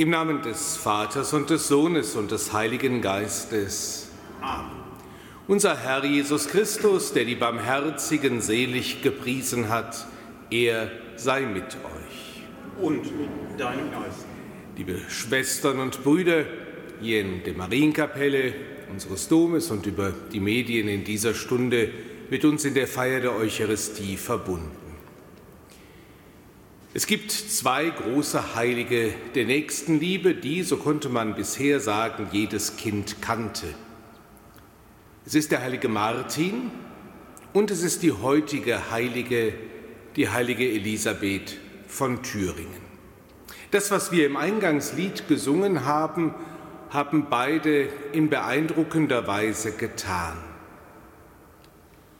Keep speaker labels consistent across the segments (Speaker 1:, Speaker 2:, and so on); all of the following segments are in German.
Speaker 1: Im Namen des Vaters und des Sohnes und des Heiligen Geistes. Amen. Unser Herr Jesus Christus, der die Barmherzigen selig gepriesen hat, er sei mit euch.
Speaker 2: Und mit deinem Geist.
Speaker 1: Liebe Schwestern und Brüder, hier in der Marienkapelle unseres Domes und über die Medien in dieser Stunde mit uns in der Feier der Eucharistie verbunden. Es gibt zwei große Heilige der Nächstenliebe, die, so konnte man bisher sagen, jedes Kind kannte. Es ist der heilige Martin und es ist die heutige Heilige, die heilige Elisabeth von Thüringen. Das, was wir im Eingangslied gesungen haben, haben beide in beeindruckender Weise getan.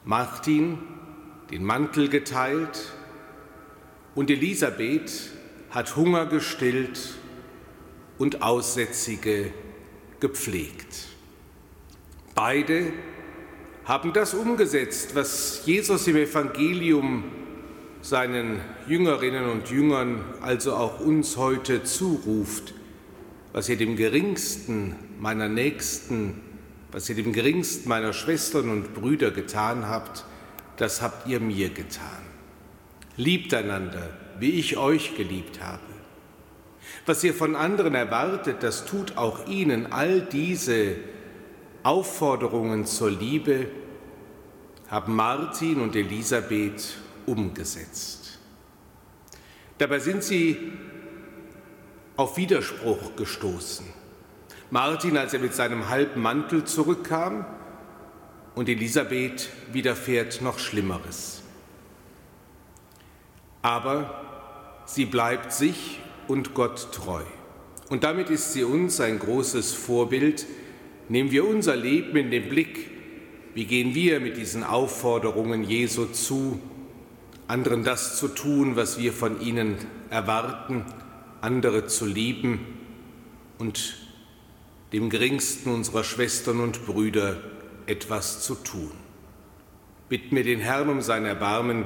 Speaker 1: Martin den Mantel geteilt, und Elisabeth hat Hunger gestillt und Aussätzige gepflegt. Beide haben das umgesetzt, was Jesus im Evangelium seinen Jüngerinnen und Jüngern, also auch uns heute zuruft, was ihr dem geringsten meiner Nächsten, was ihr dem geringsten meiner Schwestern und Brüder getan habt, das habt ihr mir getan. Liebt einander, wie ich euch geliebt habe. Was ihr von anderen erwartet, das tut auch ihnen. All diese Aufforderungen zur Liebe haben Martin und Elisabeth umgesetzt. Dabei sind sie auf Widerspruch gestoßen. Martin, als er mit seinem halben Mantel zurückkam, und Elisabeth widerfährt noch Schlimmeres aber sie bleibt sich und Gott treu. Und damit ist sie uns ein großes Vorbild. Nehmen wir unser Leben in den Blick. Wie gehen wir mit diesen Aufforderungen Jesu zu, anderen das zu tun, was wir von ihnen erwarten, andere zu lieben und dem geringsten unserer Schwestern und Brüder etwas zu tun. Bitten wir den Herrn um sein Erbarmen,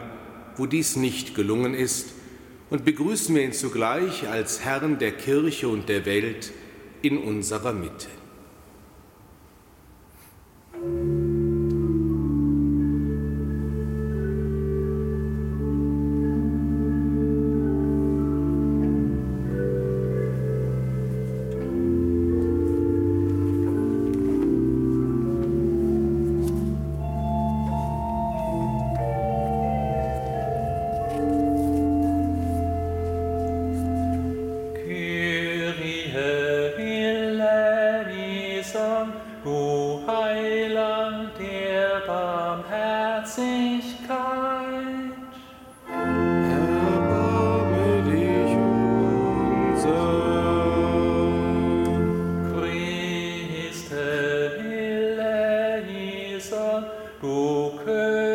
Speaker 1: wo dies nicht gelungen ist, und begrüßen wir ihn zugleich als Herrn der Kirche und der Welt in unserer Mitte.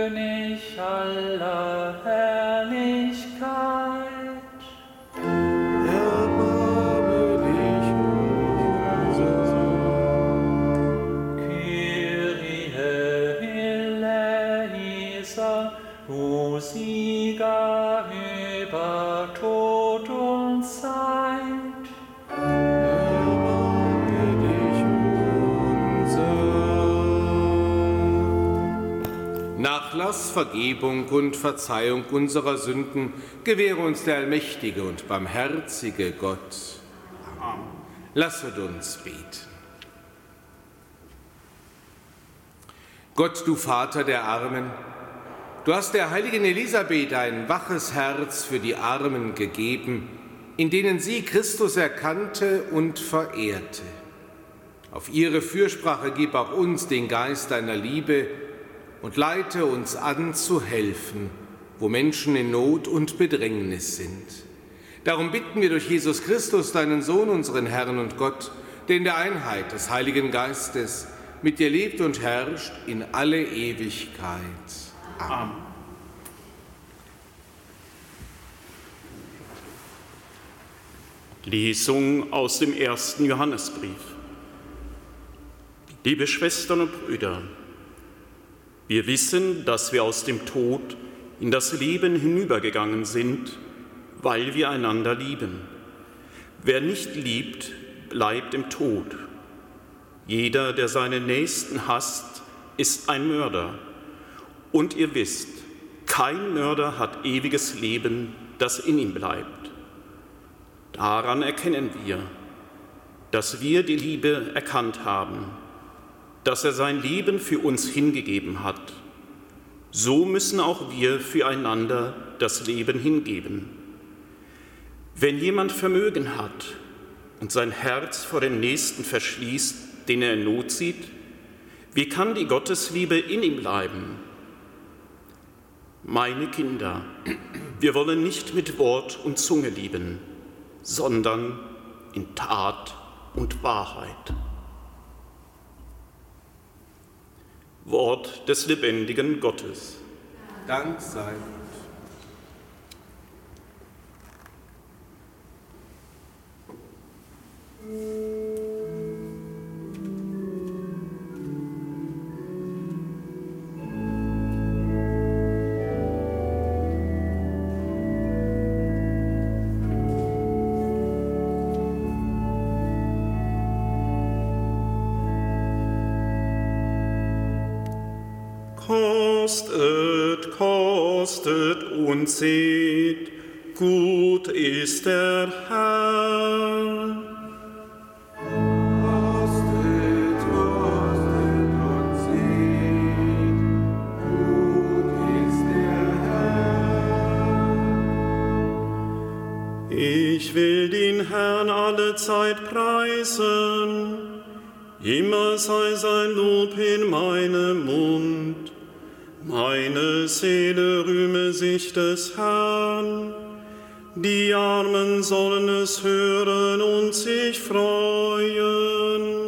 Speaker 1: schöne Schallah. Vergebung und Verzeihung unserer Sünden gewähre uns der allmächtige und barmherzige Gott. Amen. Lasset uns beten. Gott, du Vater der Armen, du hast der heiligen Elisabeth ein waches Herz für die Armen gegeben, in denen sie Christus erkannte und verehrte. Auf ihre Fürsprache gib auch uns den Geist deiner Liebe, und leite uns an zu helfen, wo Menschen in Not und Bedrängnis sind. Darum bitten wir durch Jesus Christus, deinen Sohn, unseren Herrn und Gott, der in der Einheit des Heiligen Geistes mit dir lebt und herrscht in alle Ewigkeit. Amen.
Speaker 2: Lesung aus dem ersten Johannesbrief. Liebe Schwestern und Brüder, wir wissen, dass wir aus dem Tod in das Leben hinübergegangen sind, weil wir einander lieben. Wer nicht liebt, bleibt im Tod. Jeder, der seinen Nächsten hasst, ist ein Mörder. Und ihr wisst, kein Mörder hat ewiges Leben, das in ihm bleibt. Daran erkennen wir, dass wir die Liebe erkannt haben, dass er sein Leben für uns hingegeben hat. So müssen auch wir füreinander das Leben hingeben. Wenn jemand Vermögen hat und sein Herz vor dem Nächsten verschließt, den er in Not sieht, wie kann die Gottesliebe in ihm bleiben? Meine Kinder, wir wollen nicht mit Wort und Zunge lieben, sondern in Tat und Wahrheit. Wort des lebendigen Gottes.
Speaker 1: Dank sei
Speaker 3: Kostet, kostet und seht, gut ist der Herr. Des Herrn, die Armen sollen es hören und sich freuen.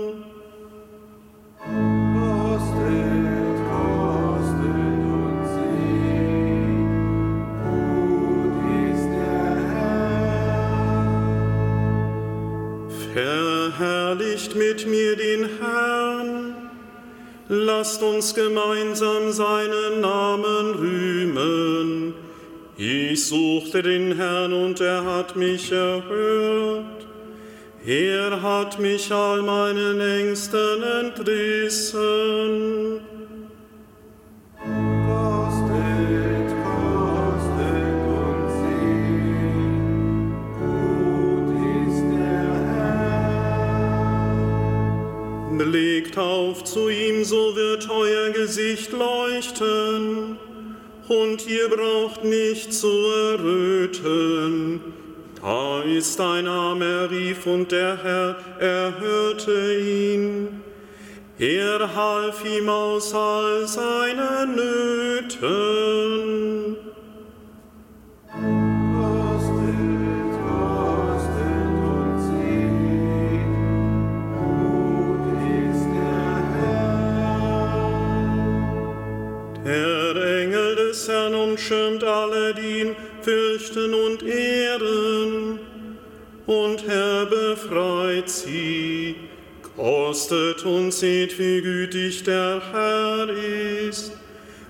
Speaker 3: Verherrlicht mit mir den Herrn, lasst uns gemeinsam seinen Suchte den Herrn und er hat mich erhört. Er hat mich all meinen Ängsten entrissen.
Speaker 1: Und
Speaker 3: ihr braucht nicht zu erröten. Da ist ein er rief, und der Herr erhörte ihn. Er half ihm aus all seinen Nöten.
Speaker 1: Und
Speaker 3: er befreit sie. Kostet und seht, wie gütig der Herr ist,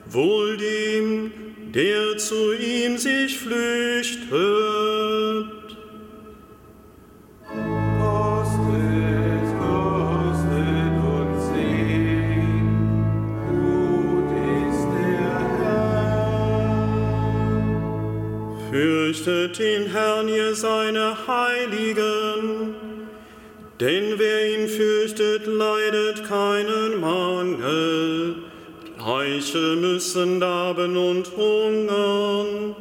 Speaker 3: wohl dem, der zu ihm sich flüchtet. Fürchtet den Herrn, ihr seine Heiligen, denn wer ihn fürchtet, leidet keinen Mangel. Reiche müssen darben und hungern.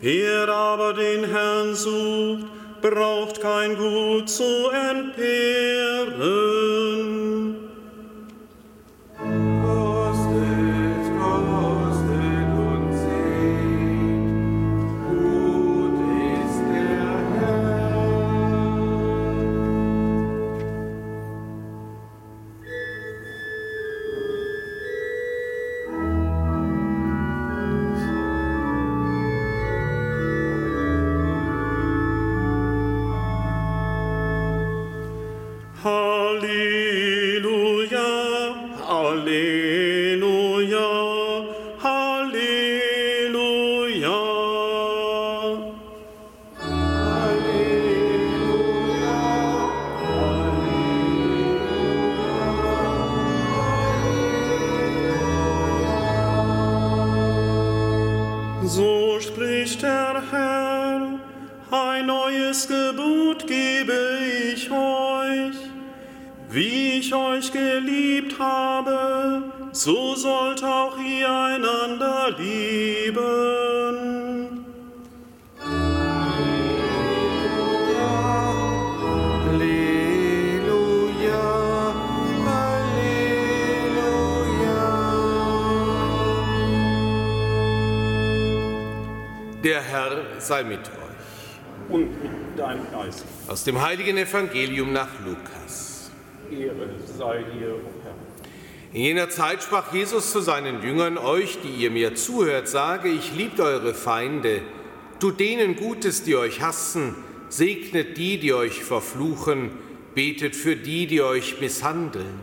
Speaker 3: Wer aber den Herrn sucht, braucht kein Gut zu entbehren.
Speaker 1: Der Herr sei mit euch.
Speaker 2: Und mit deinem Geist.
Speaker 1: Aus dem heiligen Evangelium nach Lukas.
Speaker 2: Ehre sei dir.
Speaker 1: In jener Zeit sprach Jesus zu seinen Jüngern, euch, die ihr mir zuhört, sage, ich liebt eure Feinde, tut denen Gutes, die euch hassen, segnet die, die euch verfluchen, betet für die, die euch misshandeln.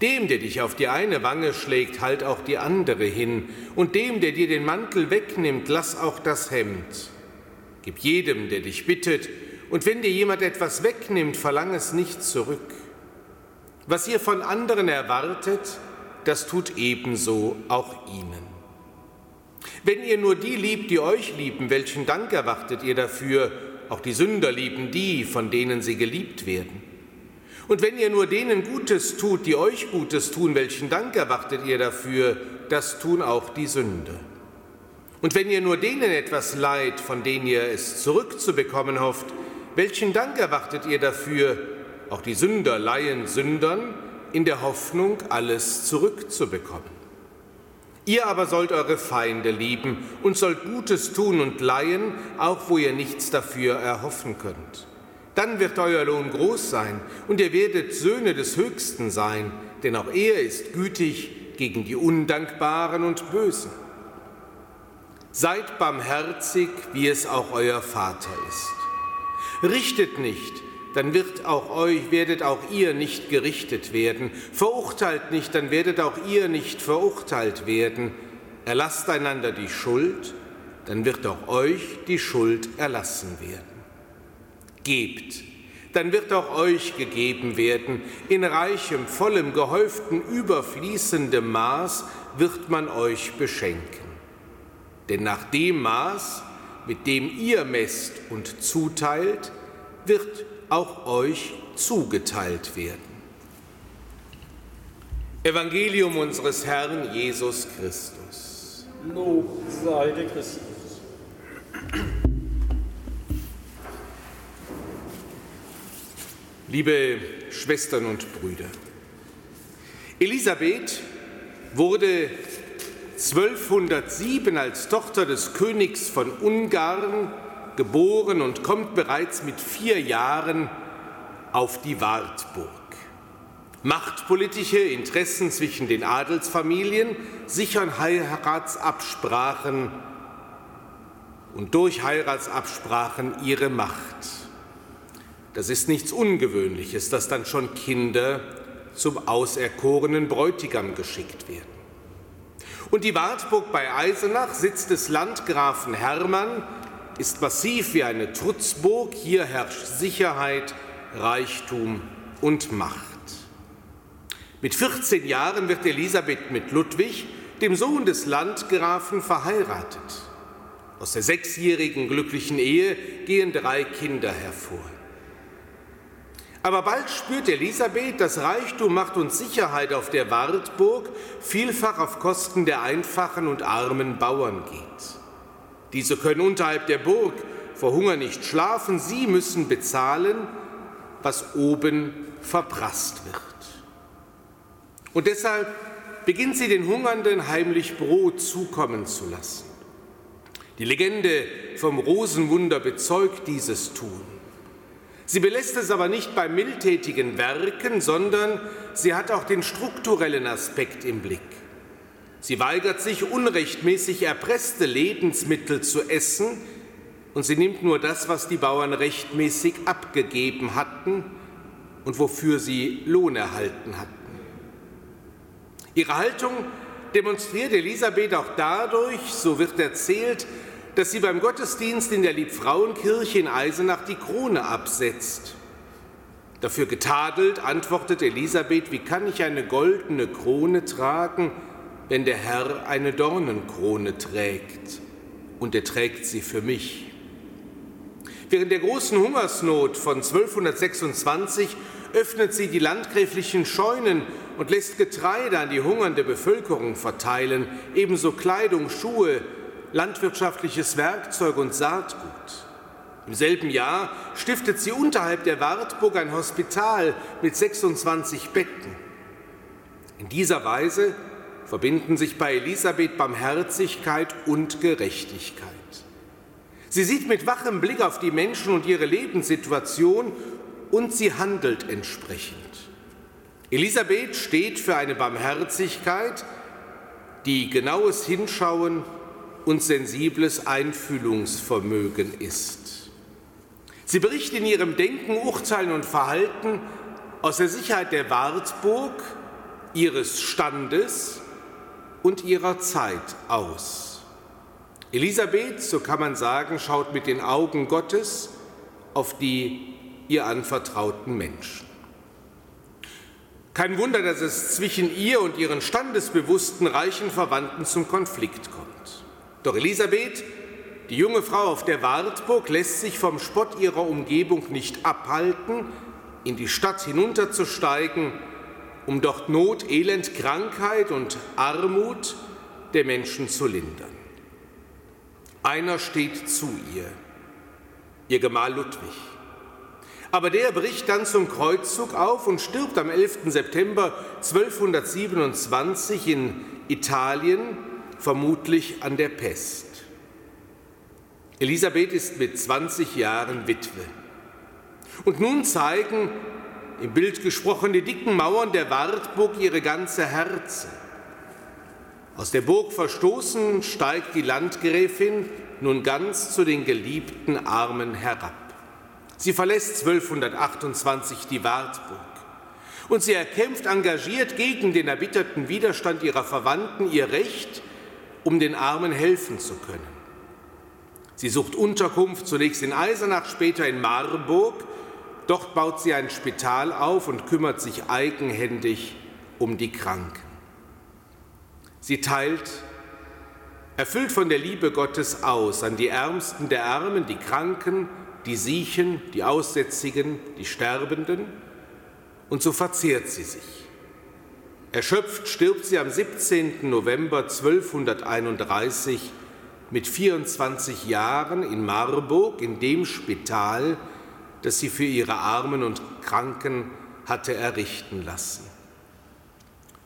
Speaker 1: Dem, der dich auf die eine Wange schlägt, halt auch die andere hin, und dem, der dir den Mantel wegnimmt, lass auch das Hemd. Gib jedem, der dich bittet, und wenn dir jemand etwas wegnimmt, verlang es nicht zurück. Was ihr von anderen erwartet, das tut ebenso auch ihnen. Wenn ihr nur die liebt, die euch lieben, welchen Dank erwartet ihr dafür? Auch die Sünder lieben die, von denen sie geliebt werden. Und wenn ihr nur denen Gutes tut, die euch Gutes tun, welchen Dank erwartet ihr dafür? Das tun auch die Sünder. Und wenn ihr nur denen etwas leid, von denen ihr es zurückzubekommen hofft, welchen Dank erwartet ihr dafür? Auch die Sünder leihen Sündern in der Hoffnung, alles zurückzubekommen. Ihr aber sollt eure Feinde lieben und sollt Gutes tun und leihen, auch wo ihr nichts dafür erhoffen könnt. Dann wird euer Lohn groß sein und ihr werdet Söhne des Höchsten sein, denn auch er ist gütig gegen die Undankbaren und Bösen. Seid barmherzig, wie es auch euer Vater ist. Richtet nicht, dann wird auch euch, werdet auch ihr nicht gerichtet werden. Verurteilt nicht, dann werdet auch ihr nicht verurteilt werden. Erlasst einander die Schuld, dann wird auch euch die Schuld erlassen werden gebt, dann wird auch euch gegeben werden. In reichem, vollem, gehäuften, überfließendem Maß wird man euch beschenken. Denn nach dem Maß, mit dem ihr messt und zuteilt, wird auch euch zugeteilt werden. Evangelium unseres Herrn Jesus Christus.
Speaker 2: Lob sei dir Christus.
Speaker 1: Liebe Schwestern und Brüder, Elisabeth wurde 1207 als Tochter des Königs von Ungarn geboren und kommt bereits mit vier Jahren auf die Wartburg. Machtpolitische Interessen zwischen den Adelsfamilien sichern Heiratsabsprachen und durch Heiratsabsprachen ihre Macht. Das ist nichts Ungewöhnliches, dass dann schon Kinder zum auserkorenen Bräutigam geschickt werden. Und die Wartburg bei Eisenach, Sitz des Landgrafen Hermann, ist massiv wie eine Trutzburg. Hier herrscht Sicherheit, Reichtum und Macht. Mit 14 Jahren wird Elisabeth mit Ludwig, dem Sohn des Landgrafen, verheiratet. Aus der sechsjährigen glücklichen Ehe gehen drei Kinder hervor. Aber bald spürt Elisabeth, dass Reichtum, Macht und Sicherheit auf der Wartburg vielfach auf Kosten der einfachen und armen Bauern geht. Diese können unterhalb der Burg vor Hunger nicht schlafen, sie müssen bezahlen, was oben verprasst wird. Und deshalb beginnt sie den Hungernden heimlich Brot zukommen zu lassen. Die Legende vom Rosenwunder bezeugt dieses Tun. Sie belässt es aber nicht bei mildtätigen Werken, sondern sie hat auch den strukturellen Aspekt im Blick. Sie weigert sich, unrechtmäßig erpresste Lebensmittel zu essen, und sie nimmt nur das, was die Bauern rechtmäßig abgegeben hatten und wofür sie Lohn erhalten hatten. Ihre Haltung demonstriert Elisabeth auch dadurch, so wird erzählt, dass sie beim Gottesdienst in der Liebfrauenkirche in Eisenach die Krone absetzt. Dafür getadelt antwortet Elisabeth, wie kann ich eine goldene Krone tragen, wenn der Herr eine Dornenkrone trägt und er trägt sie für mich. Während der großen Hungersnot von 1226 öffnet sie die landgräflichen Scheunen und lässt Getreide an die hungernde Bevölkerung verteilen, ebenso Kleidung, Schuhe, landwirtschaftliches Werkzeug und Saatgut. Im selben Jahr stiftet sie unterhalb der Wartburg ein Hospital mit 26 Betten. In dieser Weise verbinden sich bei Elisabeth Barmherzigkeit und Gerechtigkeit. Sie sieht mit wachem Blick auf die Menschen und ihre Lebenssituation und sie handelt entsprechend. Elisabeth steht für eine Barmherzigkeit, die genaues Hinschauen und sensibles Einfühlungsvermögen ist. Sie berichtet in ihrem Denken, Urteilen und Verhalten aus der Sicherheit der Wartburg, ihres Standes und ihrer Zeit aus. Elisabeth, so kann man sagen, schaut mit den Augen Gottes auf die ihr anvertrauten Menschen. Kein Wunder, dass es zwischen ihr und ihren standesbewussten reichen Verwandten zum Konflikt kommt. Doch Elisabeth, die junge Frau auf der Wartburg, lässt sich vom Spott ihrer Umgebung nicht abhalten, in die Stadt hinunterzusteigen, um dort Not, Elend, Krankheit und Armut der Menschen zu lindern. Einer steht zu ihr, ihr Gemahl Ludwig. Aber der bricht dann zum Kreuzzug auf und stirbt am 11. September 1227 in Italien, vermutlich an der Pest. Elisabeth ist mit 20 Jahren Witwe. Und nun zeigen im Bild gesprochen die dicken Mauern der Wartburg ihre ganze Herze. Aus der Burg verstoßen steigt die Landgräfin nun ganz zu den geliebten Armen herab. Sie verlässt 1228 die Wartburg und sie erkämpft engagiert gegen den erbitterten Widerstand ihrer Verwandten ihr Recht, um den Armen helfen zu können. Sie sucht Unterkunft zunächst in Eisenach, später in Marburg. Dort baut sie ein Spital auf und kümmert sich eigenhändig um die Kranken. Sie teilt, erfüllt von der Liebe Gottes aus, an die Ärmsten der Armen, die Kranken, die Siechen, die Aussätzigen, die Sterbenden, und so verzehrt sie sich. Erschöpft stirbt sie am 17. November 1231 mit 24 Jahren in Marburg in dem Spital, das sie für ihre Armen und Kranken hatte errichten lassen.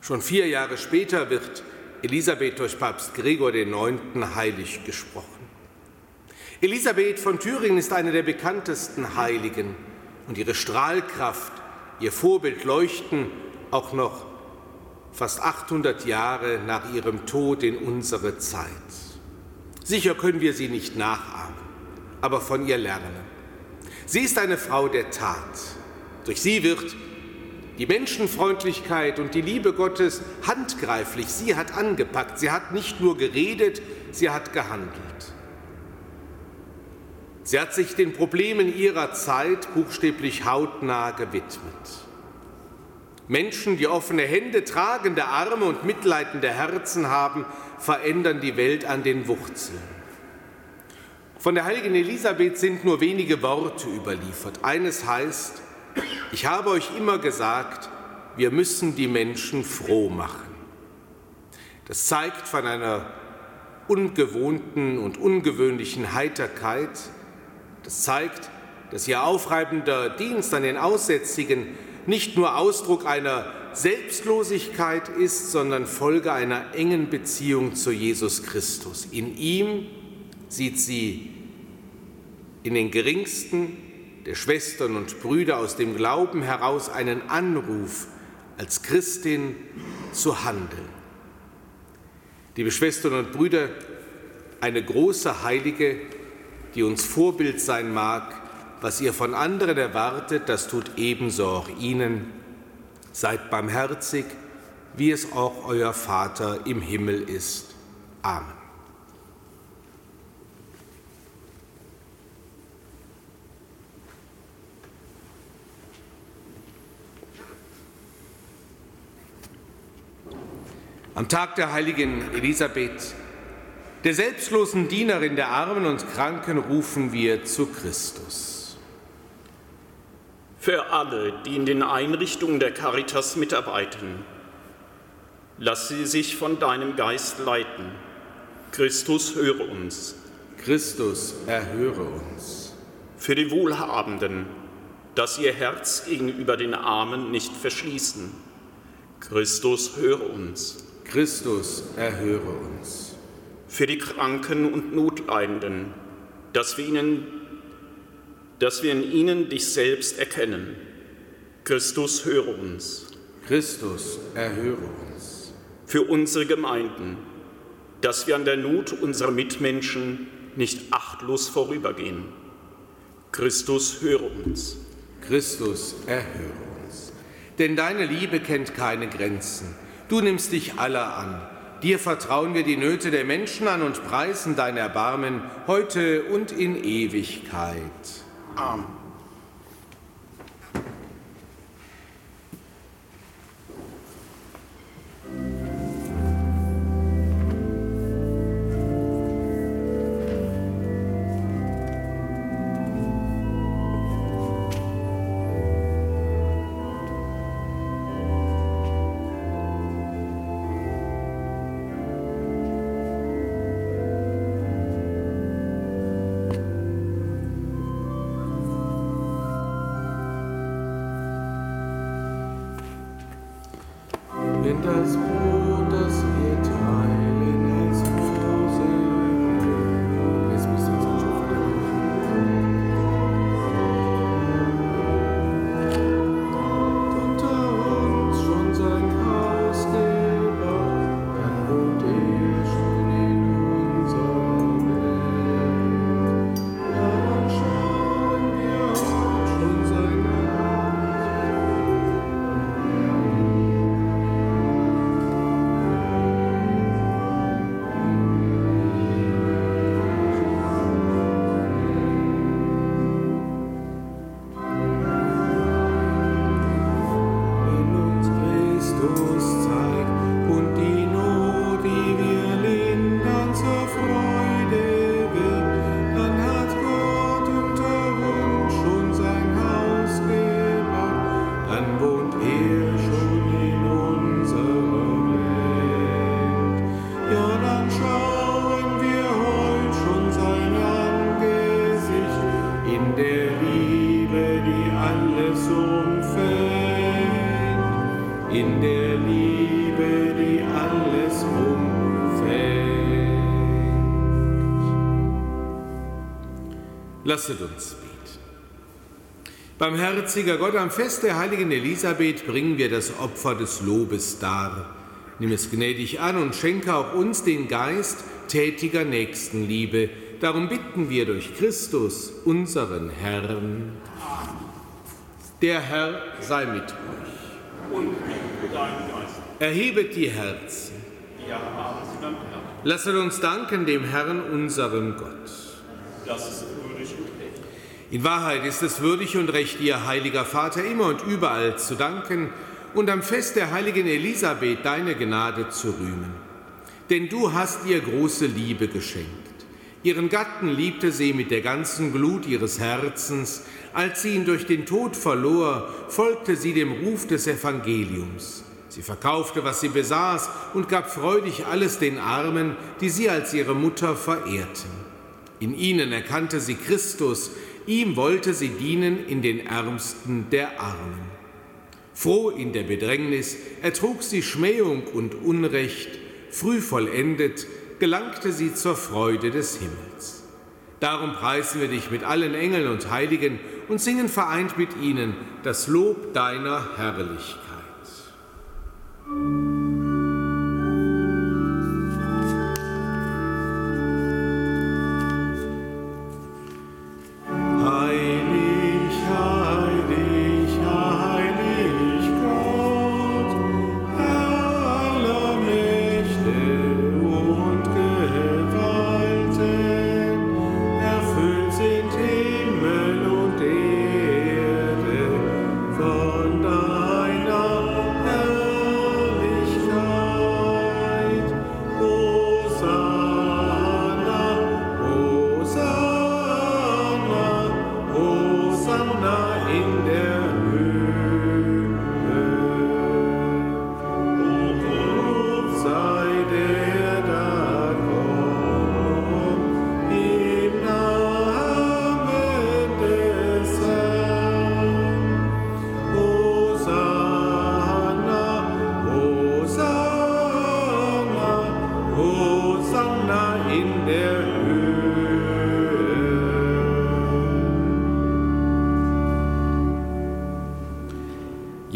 Speaker 1: Schon vier Jahre später wird Elisabeth durch Papst Gregor IX. heilig gesprochen. Elisabeth von Thüringen ist eine der bekanntesten Heiligen und ihre Strahlkraft, ihr Vorbild leuchten auch noch fast 800 Jahre nach ihrem Tod in unsere Zeit. Sicher können wir sie nicht nachahmen, aber von ihr lernen. Sie ist eine Frau der Tat. Durch sie wird die Menschenfreundlichkeit und die Liebe Gottes handgreiflich. Sie hat angepackt. Sie hat nicht nur geredet, sie hat gehandelt. Sie hat sich den Problemen ihrer Zeit buchstäblich hautnah gewidmet. Menschen, die offene Hände, tragende Arme und mitleidende Herzen haben, verändern die Welt an den Wurzeln. Von der heiligen Elisabeth sind nur wenige Worte überliefert. Eines heißt, ich habe euch immer gesagt, wir müssen die Menschen froh machen. Das zeigt von einer ungewohnten und ungewöhnlichen Heiterkeit, das zeigt, dass ihr aufreibender Dienst an den Aussätzigen nicht nur Ausdruck einer Selbstlosigkeit ist, sondern Folge einer engen Beziehung zu Jesus Christus. In ihm sieht sie in den geringsten der Schwestern und Brüder aus dem Glauben heraus einen Anruf, als Christin zu handeln. Liebe Schwestern und Brüder, eine große Heilige die uns Vorbild sein mag. Was ihr von anderen erwartet, das tut ebenso auch ihnen. Seid barmherzig, wie es auch euer Vater im Himmel ist. Amen. Am Tag der heiligen Elisabeth Der selbstlosen Dienerin der Armen und Kranken rufen wir zu Christus.
Speaker 2: Für alle, die in den Einrichtungen der Caritas mitarbeiten, lass sie sich von deinem Geist leiten. Christus, höre uns.
Speaker 1: Christus, erhöre uns.
Speaker 2: Für die Wohlhabenden, dass ihr Herz gegenüber den Armen nicht verschließen. Christus, höre uns.
Speaker 1: Christus, erhöre uns
Speaker 2: für die Kranken und Notleidenden, dass wir, ihnen, dass wir in ihnen dich selbst erkennen. Christus, höre uns.
Speaker 1: Christus, erhöre uns.
Speaker 2: Für unsere Gemeinden, dass wir an der Not unserer Mitmenschen nicht achtlos vorübergehen. Christus, höre uns.
Speaker 1: Christus, erhöre uns. Denn deine Liebe kennt keine Grenzen. Du nimmst dich aller an Dir vertrauen wir die Nöte der Menschen an und preisen dein Erbarmen heute und in Ewigkeit. Amen. in das Buch. Lasset uns beten. Barmherziger Gott, am Fest der heiligen Elisabeth bringen wir das Opfer des Lobes dar. Nimm es gnädig an und schenke auch uns den Geist tätiger Nächstenliebe. Darum bitten wir durch Christus, unseren Herrn. Der Herr sei mit euch. Und mit deinem Geist. Erhebet die Herzen. Lasset uns danken dem Herrn, unserem Gott. Das ist in Wahrheit ist es würdig und recht, dir, heiliger Vater, immer und überall zu danken und am Fest der heiligen Elisabeth deine Gnade zu rühmen. Denn du hast ihr große Liebe geschenkt. Ihren Gatten liebte sie mit der ganzen Glut ihres Herzens. Als sie ihn durch den Tod verlor, folgte sie dem Ruf des Evangeliums. Sie verkaufte, was sie besaß, und gab freudig alles den Armen, die sie als ihre Mutter verehrten. In ihnen erkannte sie Christus, Ihm wollte sie dienen in den Ärmsten der Armen. Froh in der Bedrängnis ertrug sie Schmähung und Unrecht, früh vollendet gelangte sie zur Freude des Himmels. Darum preisen wir dich mit allen Engeln und Heiligen und singen vereint mit ihnen das Lob deiner Herrlichkeit.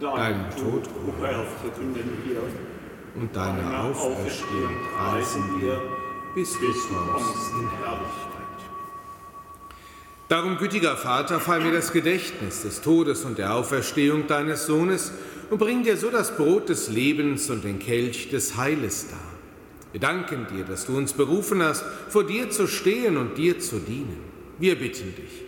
Speaker 1: deinen Tod, o Herr, verkünden wir und deine Auferstehung preisen wir, bis du kommst in Herrlichkeit. Darum, gütiger Vater, fall mir das Gedächtnis des Todes und der Auferstehung deines Sohnes und bring dir so das Brot des Lebens und den Kelch des Heiles dar. Wir danken dir, dass du uns berufen hast, vor dir zu stehen und dir zu dienen. Wir bitten dich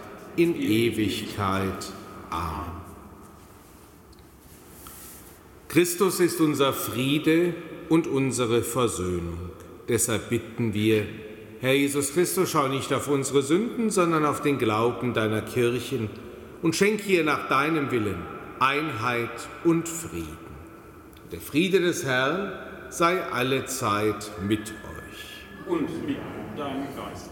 Speaker 1: in Ewigkeit. Amen. Christus ist unser Friede und unsere Versöhnung. Deshalb bitten wir, Herr Jesus Christus, schau nicht auf unsere Sünden, sondern auf den Glauben deiner Kirchen und schenk ihr nach deinem Willen Einheit und Frieden. Der Friede des Herrn sei alle Zeit mit euch.
Speaker 2: Und mit deinem Geist.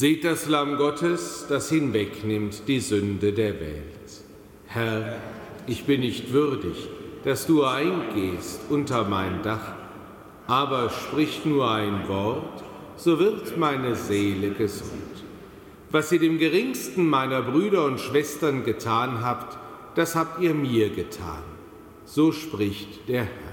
Speaker 1: Seht das Lamm Gottes, das hinwegnimmt die Sünde der Welt. Herr, ich bin nicht würdig, dass du eingehst unter mein Dach aber sprich nur ein Wort, so wird meine Seele gesund. Was ihr dem geringsten meiner Brüder und Schwestern getan habt, das habt ihr mir getan. So spricht der Herr.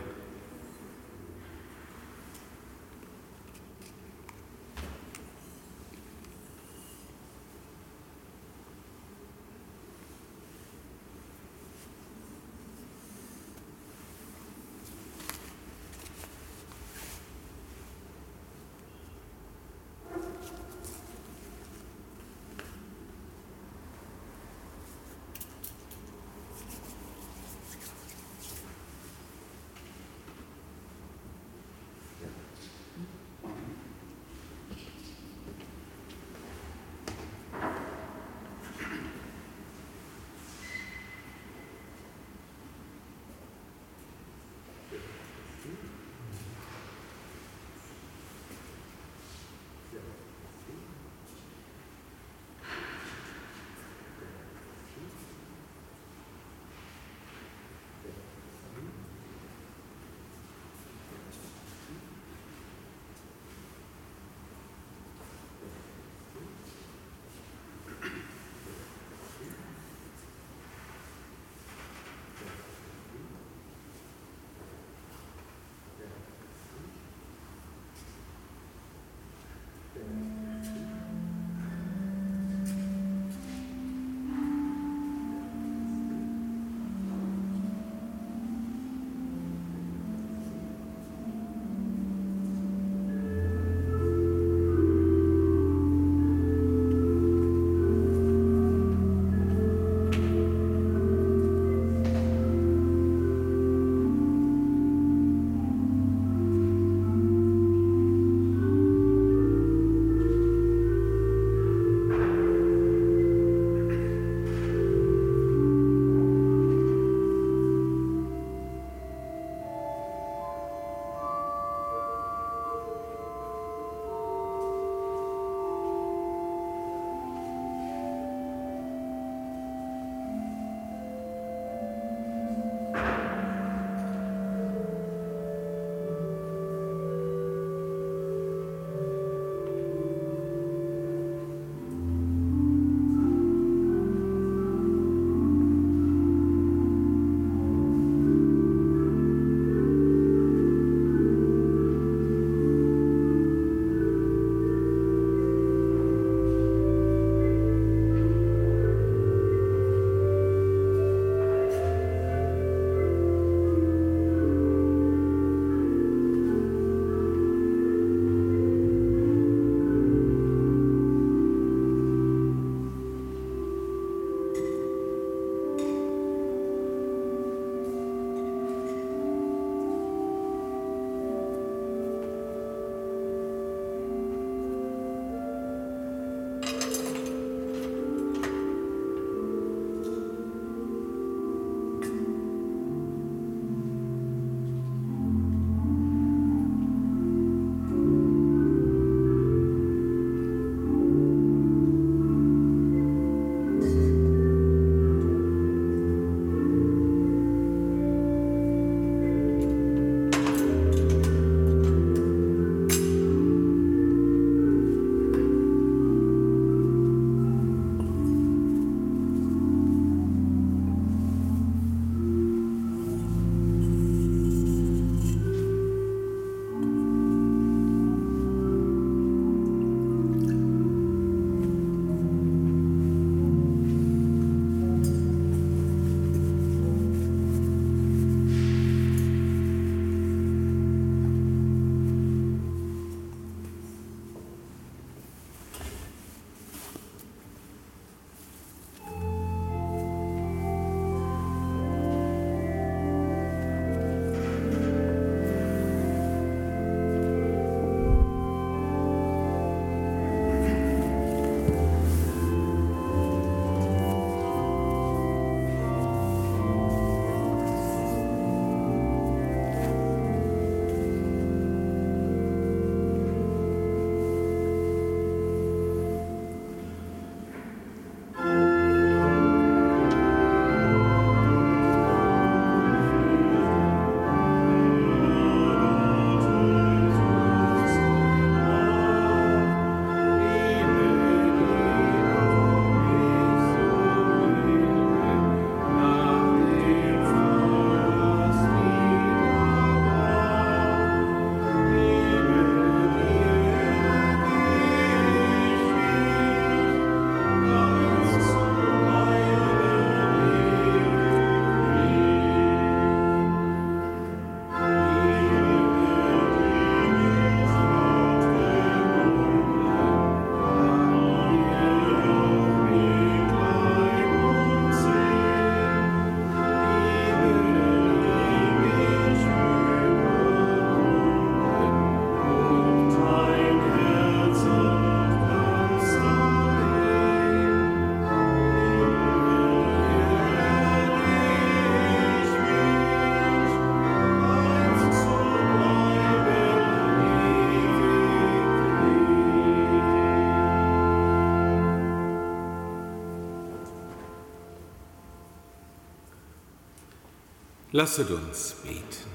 Speaker 1: Lasset uns beten.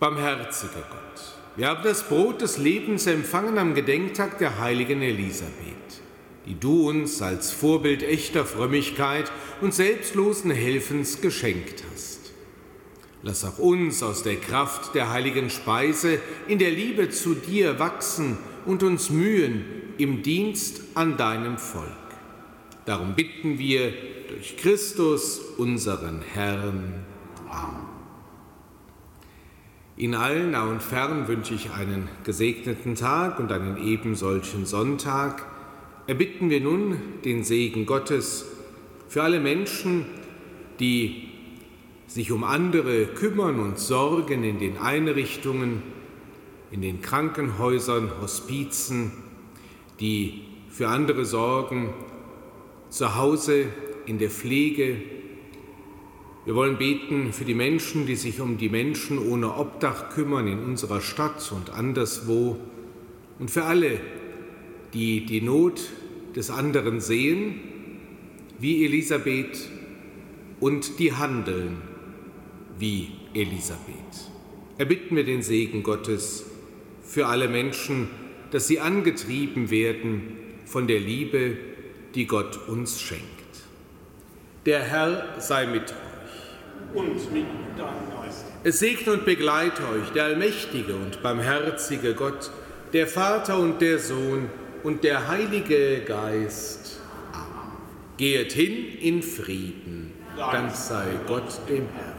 Speaker 1: Barmherziger Gott, wir haben das Brot des Lebens empfangen am Gedenktag der heiligen Elisabeth, die du uns als Vorbild echter Frömmigkeit und selbstlosen Helfens geschenkt hast. Lass auch uns aus der Kraft der heiligen Speise in der Liebe zu dir wachsen und uns mühen im Dienst an deinem Volk. Darum bitten wir durch Christus, unseren Herrn. Amen. In allen nah und fern wünsche ich einen gesegneten Tag und einen ebensolchen Sonntag. Erbitten wir nun den Segen Gottes für alle Menschen, die sich um andere kümmern und sorgen in den Einrichtungen, in den Krankenhäusern, Hospizen, die für andere sorgen, zu Hause, in der Pflege. Wir wollen beten für die Menschen, die sich um die Menschen ohne Obdach kümmern in unserer Stadt und anderswo und für alle, die die Not des anderen sehen, wie Elisabeth, und die handeln wie Elisabeth. Erbitten wir den Segen Gottes für alle Menschen, dass sie angetrieben werden von der Liebe, die Gott uns schenkt. Der Herr sei mit euch.
Speaker 3: Und mit deinem Geist.
Speaker 1: Es segne und begleite euch der allmächtige und barmherzige Gott, der Vater und der Sohn und der Heilige Geist. Amen. Gehet hin in Frieden. Dank sei Gott dem Herrn.